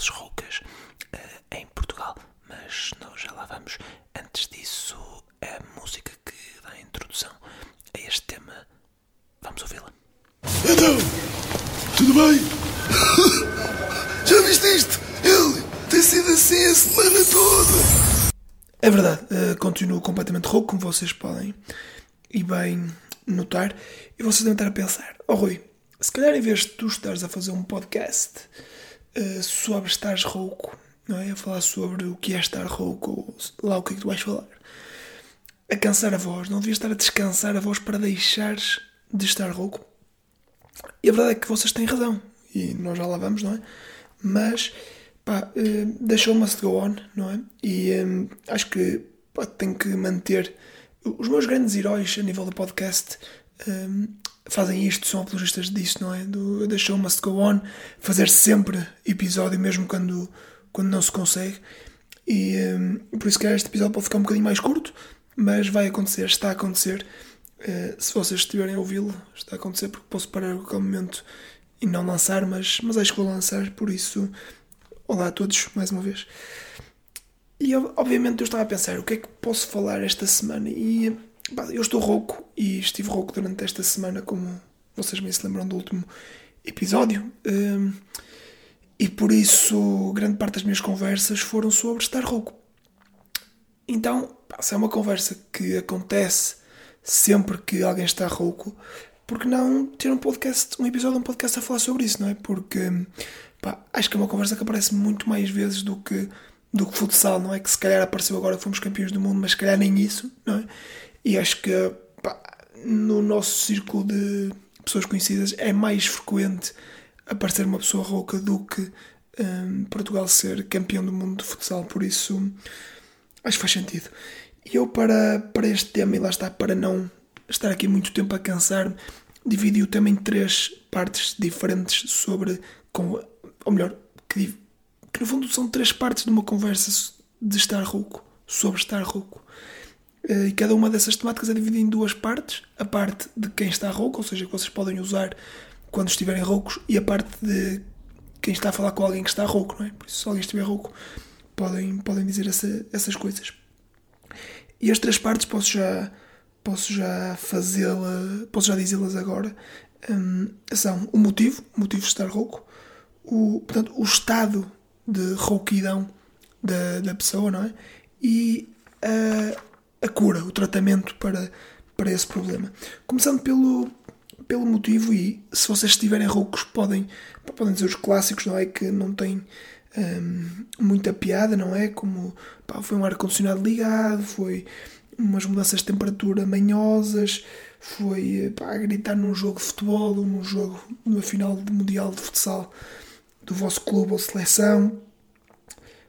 vozes roucas eh, em Portugal. Mas nós já lá vamos. Antes disso, a música que dá a introdução a este tema, vamos ouvi-la. Então, tudo bem? Já viste isto? Ele tem sido assim a semana toda. É verdade, eh, continuo completamente rouco, como vocês podem e bem notar. E vocês devem estar a pensar: Oh Rui, se calhar em vez de tu estares a fazer um podcast eh, sobre estares rouco, não é? A falar sobre o que é estar rouco, ou lá o que é que tu vais falar, a cansar a voz, não devias estar a descansar a voz para deixares de estar rouco. E a verdade é que vocês têm razão, e nós já lá vamos, não é? Mas, pá, eh, the show must go on, não é? E eh, acho que pá, tenho que manter. Os meus grandes heróis a nível do podcast eh, fazem isto, são apologistas disso, não é? Do The show must go on, fazer sempre episódio, mesmo quando, quando não se consegue. E por isso que este episódio pode ficar um bocadinho mais curto, mas vai acontecer, está a acontecer. Uh, se vocês estiverem a ouvi-lo, está a acontecer porque posso parar a qualquer momento e não lançar, mas, mas acho que vou lançar, por isso, olá a todos, mais uma vez. E obviamente eu estava a pensar o que é que posso falar esta semana e eu estou rouco e estive rouco durante esta semana, como vocês bem se lembram do último episódio. Um, e por isso, grande parte das minhas conversas foram sobre estar rouco. Então, se é uma conversa que acontece sempre que alguém está rouco, porque não ter um podcast, um episódio de um podcast a falar sobre isso, não é? Porque pá, acho que é uma conversa que aparece muito mais vezes do que do que futsal, não é? Que se calhar apareceu agora fomos campeões do mundo, mas se calhar nem isso, não é? E acho que pá, no nosso círculo de pessoas conhecidas é mais frequente aparecer uma pessoa rouca do que um, Portugal ser campeão do mundo de futsal, por isso acho que faz sentido. E eu, para, para este tema, e lá está, para não estar aqui muito tempo a cansar-me, dividi-o também em três partes diferentes sobre. Com, ou melhor, que, que no fundo são três partes de uma conversa de estar rouco, sobre estar rouco. Eh, e cada uma dessas temáticas é dividida em duas partes: a parte de quem está rouco, ou seja, que vocês podem usar quando estiverem roucos, e a parte de quem está a falar com alguém que está rouco, não é? Por isso, se alguém estiver rouco, podem, podem dizer essa, essas coisas. E as três partes posso já, posso já fazê-la, posso já dizê-las agora. Um, são o motivo, o motivo de estar rouco, o, portanto, o estado de rouquidão da, da pessoa, não é? E a, a cura, o tratamento para, para esse problema. Começando pelo, pelo motivo, e se vocês estiverem roucos, podem, podem dizer os clássicos, não é? Que não têm um, muita piada, não é? Como pá, foi um ar-condicionado ligado, foi umas mudanças de temperatura manhosas, foi pá, gritar num jogo de futebol ou num jogo, numa final de Mundial de Futsal do vosso clube ou seleção.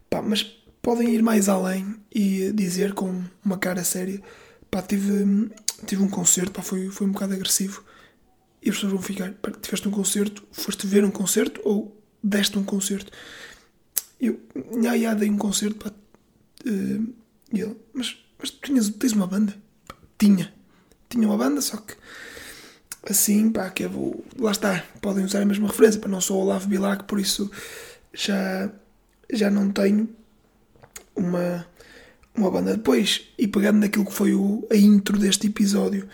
Pá, mas podem ir mais além e dizer com uma cara séria: pá, tive, tive um concerto, pá, foi, foi um bocado agressivo. E as pessoas vão ficar: pá, tiveste um concerto, foste ver um concerto ou deste um concerto? Eu, já, já dei um concerto, pá. Uh, e ele, mas, mas tinhas, tens uma banda? Pá, tinha. Tinha uma banda, só que assim, pá, que eu vou. Lá está, podem usar a mesma referência, para não sou o Olavo Bilac, por isso já, já não tenho uma, uma banda. Depois, e pegando naquilo que foi o, a intro deste episódio,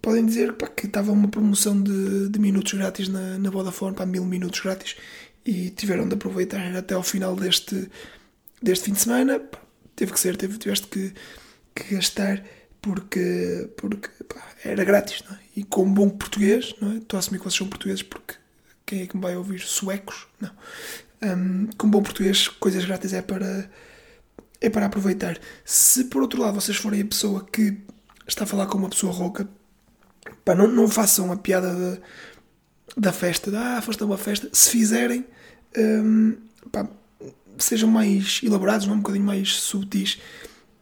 podem dizer pá, que estava uma promoção de, de minutos grátis na, na Vodafone, para mil minutos grátis, e tiveram de aproveitar até ao final deste, deste fim de semana. Pá, teve que ser, teve, tiveste que, que gastar porque, porque pá, era grátis, não é? E com bom português, não é? Estou a assumir que vocês são portugueses porque quem é que me vai ouvir? Suecos? Não. Um, com bom português, coisas grátis é para, é para aproveitar. Se por outro lado vocês forem a pessoa que está a falar com uma pessoa rouca, pá, não, não façam a piada de, da festa, de, ah, foste a uma festa. Se fizerem, um, pá, sejam mais elaborados, não? um bocadinho mais subtis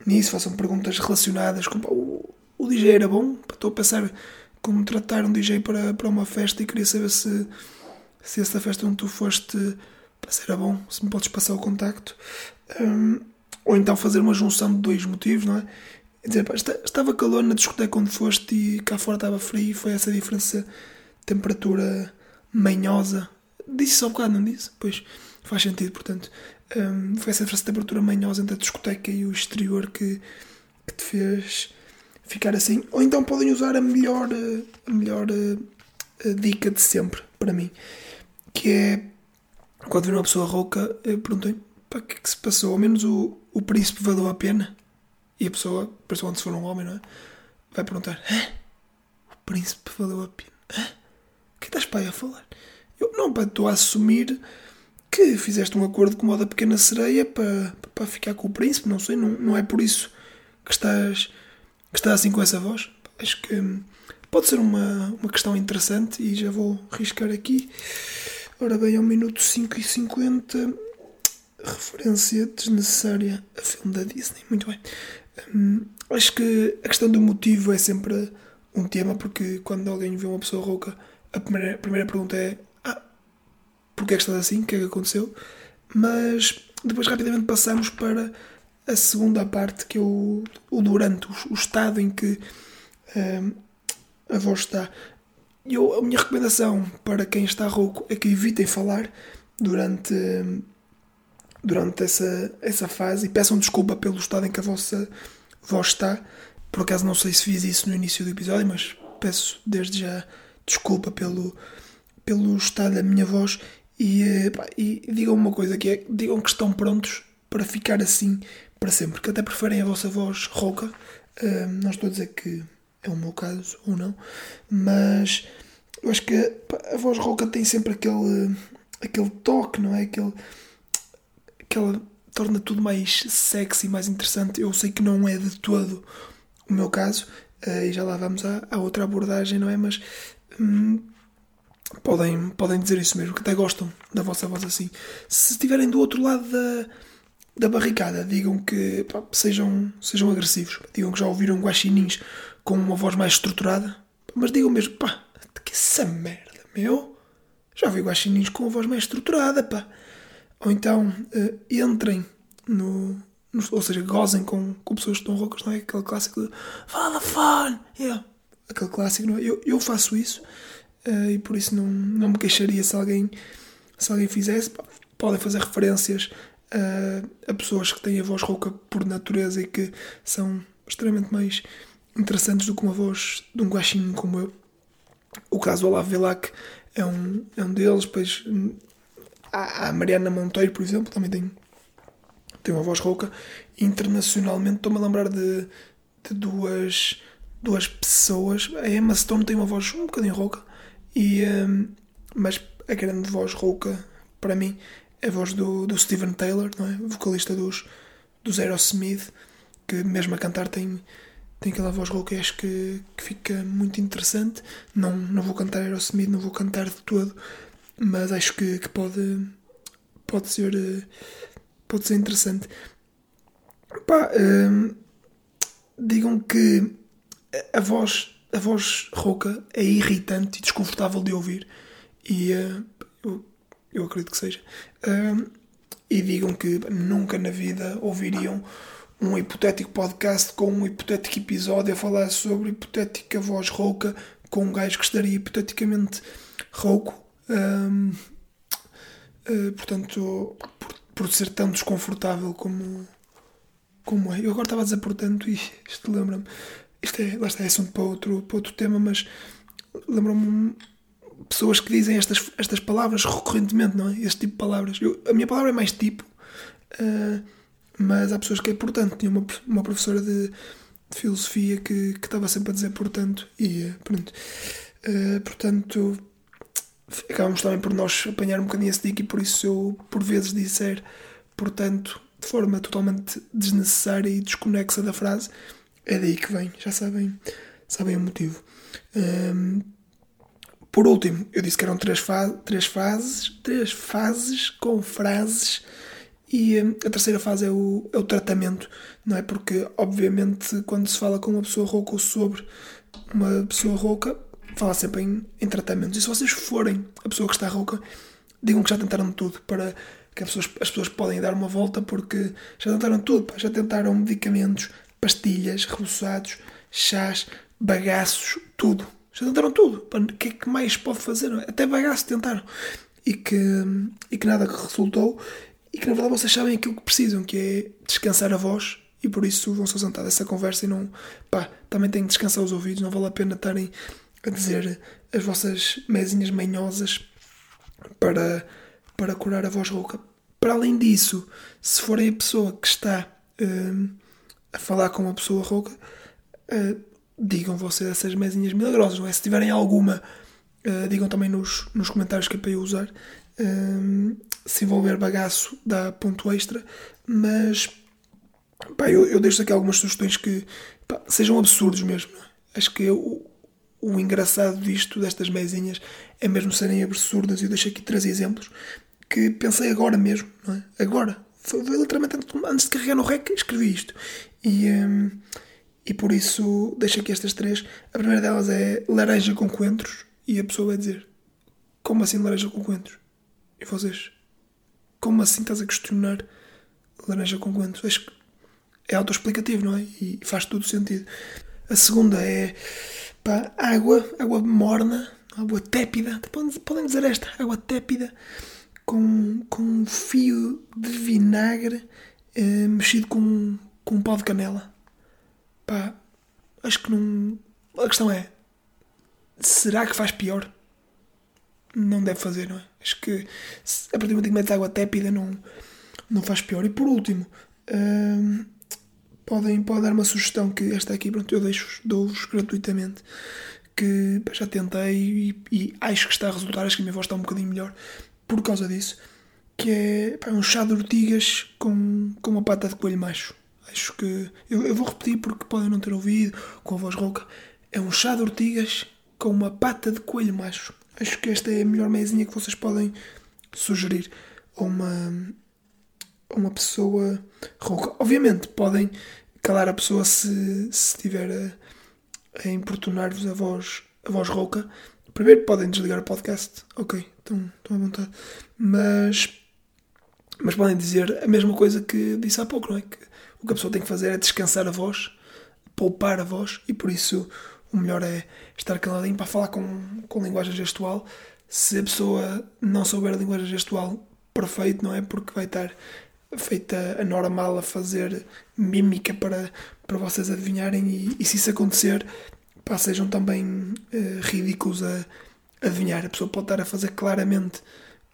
nisso, façam perguntas relacionadas com pá, o, o DJ era bom, estou a pensar como tratar um DJ para, para uma festa e queria saber se, se essa festa onde tu foste pá, era bom, se me podes passar o contacto. Um, ou então fazer uma junção de dois motivos, não é? Quer dizer, pá, estava calor na discoteca onde foste e cá fora estava frio e foi essa diferença temperatura manhosa. Disse só um bocado, não disse? Pois faz sentido, portanto. Um, foi essa diferença de temperatura manhosa entre a discoteca e o exterior que, que te fez ficar assim. Ou então podem usar a melhor, a melhor a, a dica de sempre para mim, que é quando vir uma pessoa rouca, eu perguntei para que é que se passou? Ao menos o, o príncipe valeu a pena. E a pessoa, principalmente se for um homem, não é? Vai perguntar: Hã? O príncipe valeu a pena? Hã? O que estás para aí a falar? Eu não, pá, estou a assumir que fizeste um acordo com o da pequena sereia para, para ficar com o príncipe, não sei, não, não é por isso que estás, que estás assim com essa voz. Acho que pode ser uma, uma questão interessante e já vou riscar aqui. Ora bem, ao minuto 5 e 50 referência desnecessária a filme da Disney. Muito bem. Hum, acho que a questão do motivo é sempre um tema, porque quando alguém vê uma pessoa rouca, a primeira, a primeira pergunta é: Ah, porquê é que estás assim? O que é que aconteceu? Mas depois rapidamente passamos para a segunda parte, que é o, o durante, o, o, estado em que hum, a voz está. Eu, a minha recomendação para quem está rouco é que evitem falar durante. Hum, durante essa, essa fase e peçam desculpa pelo estado em que a vossa voz está. Por acaso não sei se fiz isso no início do episódio, mas peço desde já desculpa pelo, pelo estado da minha voz e, eh, pá, e digam uma coisa que é, digam que estão prontos para ficar assim para sempre, que até preferem a vossa voz rouca. Uh, não estou a dizer que é o meu caso ou não, mas eu acho que a voz rouca tem sempre aquele, aquele toque, não é? Aquele, que ela torna tudo mais sexy, mais interessante. Eu sei que não é de todo o meu caso, uh, e já lá vamos à, à, outra abordagem, não é? Mas hum, podem, podem dizer isso mesmo, que até gostam da vossa voz assim. Se estiverem do outro lado da, da barricada, digam que pá, sejam, sejam agressivos, digam que já ouviram guaxinins com uma voz mais estruturada, mas digam mesmo, pá, que essa merda, meu. Já ouvi guaxinins com uma voz mais estruturada, pá. Ou então uh, entrem no, no, Ou seja, gozem com, com pessoas que estão roucas, não é? Aquele clássico de Fala fun! Yeah. Aquele clássico, não é? Eu, eu faço isso uh, e por isso não, não me queixaria se alguém, se alguém fizesse. Podem fazer referências uh, a pessoas que têm a voz rouca por natureza e que são extremamente mais interessantes do que uma voz de um guachinho como eu. O caso Olavo Velac é um, é um deles, pois a, Mariana Monteiro, por exemplo, também tem, tem uma voz rouca. Internacionalmente, estou-me a lembrar de, de duas, duas pessoas. A Emma Stone tem uma voz um bocadinho rouca, e, um, mas a grande voz rouca, para mim, é a voz do, do Steven Taylor, não é? vocalista dos, dos Aerosmith, que mesmo a cantar tem, tem aquela voz rouca acho que, que fica muito interessante. Não, não vou cantar Aerosmith, não vou cantar de todo, mas acho que, que pode, pode, ser, eh, pode ser interessante. Pá, hum, digam que a voz, a voz rouca é irritante e desconfortável de ouvir, e uh, eu, eu acredito que seja. Uh, e digam que nunca na vida ouviriam um hipotético podcast com um hipotético episódio a falar sobre hipotética voz rouca com um gajo que estaria hipoteticamente rouco uh, portanto, por, por, ser tão desconfortável como, como é. Eu agora estava a dizer portanto, e isto lembra-me. Isto é, lá está, é assunto para outro, para outro tema, mas lembra-me pessoas que dizem estas, estas palavras recorrentemente, não é? Este tipo de palavras. Eu, a minha palavra é mais tipo, uh, mas há pessoas que é portanto. Tinha uma, uma professora de, de filosofia que, que estava sempre a dizer portanto, e pronto. Uh, portanto, acabamos também por nós apanhar um bocadinho esse dica e por isso eu por vezes disser, portanto, de forma totalmente desnecessária e desconexa da frase, é daí que vem, já sabem, sabem o motivo. Um, por último, eu disse que eram três, fa três fases, três fases com frases e um, a terceira fase é o, é o tratamento, não é? Porque, obviamente, quando se fala com uma pessoa rouca ou sobre uma pessoa rouca, fala sempre em, em tratamentos. E se vocês forem a pessoa que está rouca, digam que já tentaram tudo para, que as pessoas, as pessoas podem dar uma volta porque já tentaram tudo, pá, já tentaram medicamentos, pastilhas, reboçados, chás, bagaços, tudo. Já tentaram tudo. O que é que mais pode fazer? é? Até bagaço tentaram. E que, e que nada resultou. E que na verdade vocês sabem aquilo que precisam, que é descansar a voz. E por isso vão só sentar essa conversa e não. Pá, também têm que descansar os ouvidos. Não vale a pena estarem a dizer as vossas mesinhas manhosas para, para curar a voz rouca. Para além disso, se forem a pessoa que está hum, a falar com uma pessoa rouca, uh, digam vocês essas mesinhas milagrosas, não é? Se tiverem alguma, uh, digam também nos, nos comentários que é para eu usar. Se envolver bagaço dá ponto extra, mas pá, eu, eu deixo aqui algumas sugestões que pá, sejam absurdos mesmo. é? Acho que o, o engraçado disto, destas mesinhas, é mesmo serem absurdas. Eu deixo aqui três exemplos que pensei agora mesmo, não é? Agora. Foi, literalmente antes de carregar no rec, escrevi isto. E, hum, e por isso deixo aqui estas três. A primeira delas é laranja com coentros. E a pessoa vai dizer: Como assim laranja com coentros? E vocês? Como assim estás a questionar laranja com coentros? Acho que é autoexplicativo, não é? E faz todo sentido. A segunda é pá, água, água morna, água tépida. Podem- dizer esta, água tépida com, com um fio de vinagre eh, mexido com, com um pau de canela. Pá, acho que não. A questão é: será que faz pior? Não deve fazer, não é? Acho que a partir do momento que metes água tépida não, não faz pior. E por último, hum, podem, podem dar uma sugestão que esta aqui, pronto, eu deixo, dou-vos gratuitamente. Que já tentei e, e acho que está a resultar, acho que a minha voz está um bocadinho melhor por causa disso. Que é pá, um chá de ortigas com, com uma pata de coelho macho. Acho que. Eu, eu vou repetir porque podem não ter ouvido, com a voz rouca. É um chá de ortigas com uma pata de coelho macho. Acho que esta é a melhor mesinha que vocês podem sugerir a uma, uma pessoa rouca. Obviamente, podem calar a pessoa se, estiver a, a importunar-vos a voz, a voz rouca. Primeiro podem desligar o podcast, ok, estão, estão à vontade. Mas, mas podem dizer a mesma coisa que disse há pouco, não é? Que o que a pessoa tem que fazer é descansar a voz, poupar a voz, e por isso o melhor é estar caladinho para falar com, com linguagem gestual. Se a pessoa não souber a linguagem gestual, perfeito, não é? Porque vai estar feita a a fazer mímica para, para vocês adivinharem, e, e se isso acontecer, pá, sejam também eh, ridículos a adivinhar. A pessoa pode estar a fazer claramente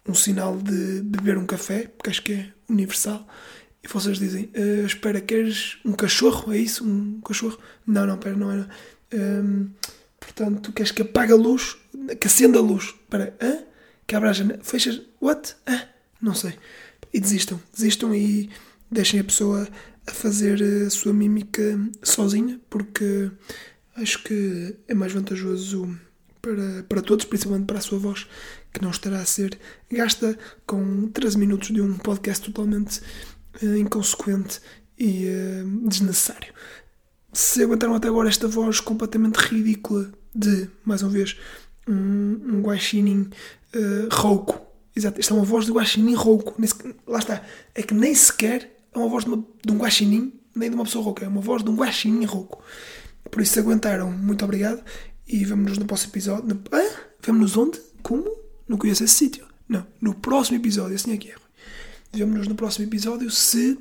um sinal de beber um café, porque acho que é universal, e vocês dizem: "Eh, Espera, queres um cachorro? É isso? Um cachorro? Não, não, pera, não era. Hum, portanto, queres que apague a luz? Que acenda a luz? Espera, hã? Que abra a janela? Fechas? What? Hã? Não sei. E desistam, desistam e deixem a pessoa a fazer a sua mímica sozinha, porque acho que é mais vantajoso para, para todos, principalmente para a sua voz, que não estará a ser gasta com 13 minutos de um podcast totalmente eh, inconsequente e eh, desnecessário. Se aguentaram até agora esta voz completamente ridícula de, mais uma vez, um, um guaxinim eh, rouco. Exato, esta é uma voz de guaxinim rouco. Lá está. É que nem sequer é uma voz de, uma- de um guaxinim, nem de uma pessoa rouca. É uma voz de um guaxinim rouco. Por isso, se aguentaram, muito obrigado. E vemo-nos no próximo episódio. Ah? Vemo-nos onde? Como? Não conheço esse sítio. Não, no próximo episódio. Assim é que é. Vemo-nos no próximo episódio se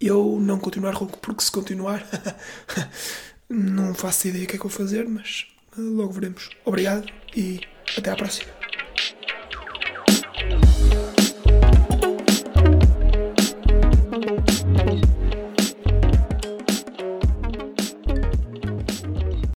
eu não continuar rouco, porque se continuar, não faço ideia o que é que vou fazer, mas logo veremos. Obrigado e até à próxima.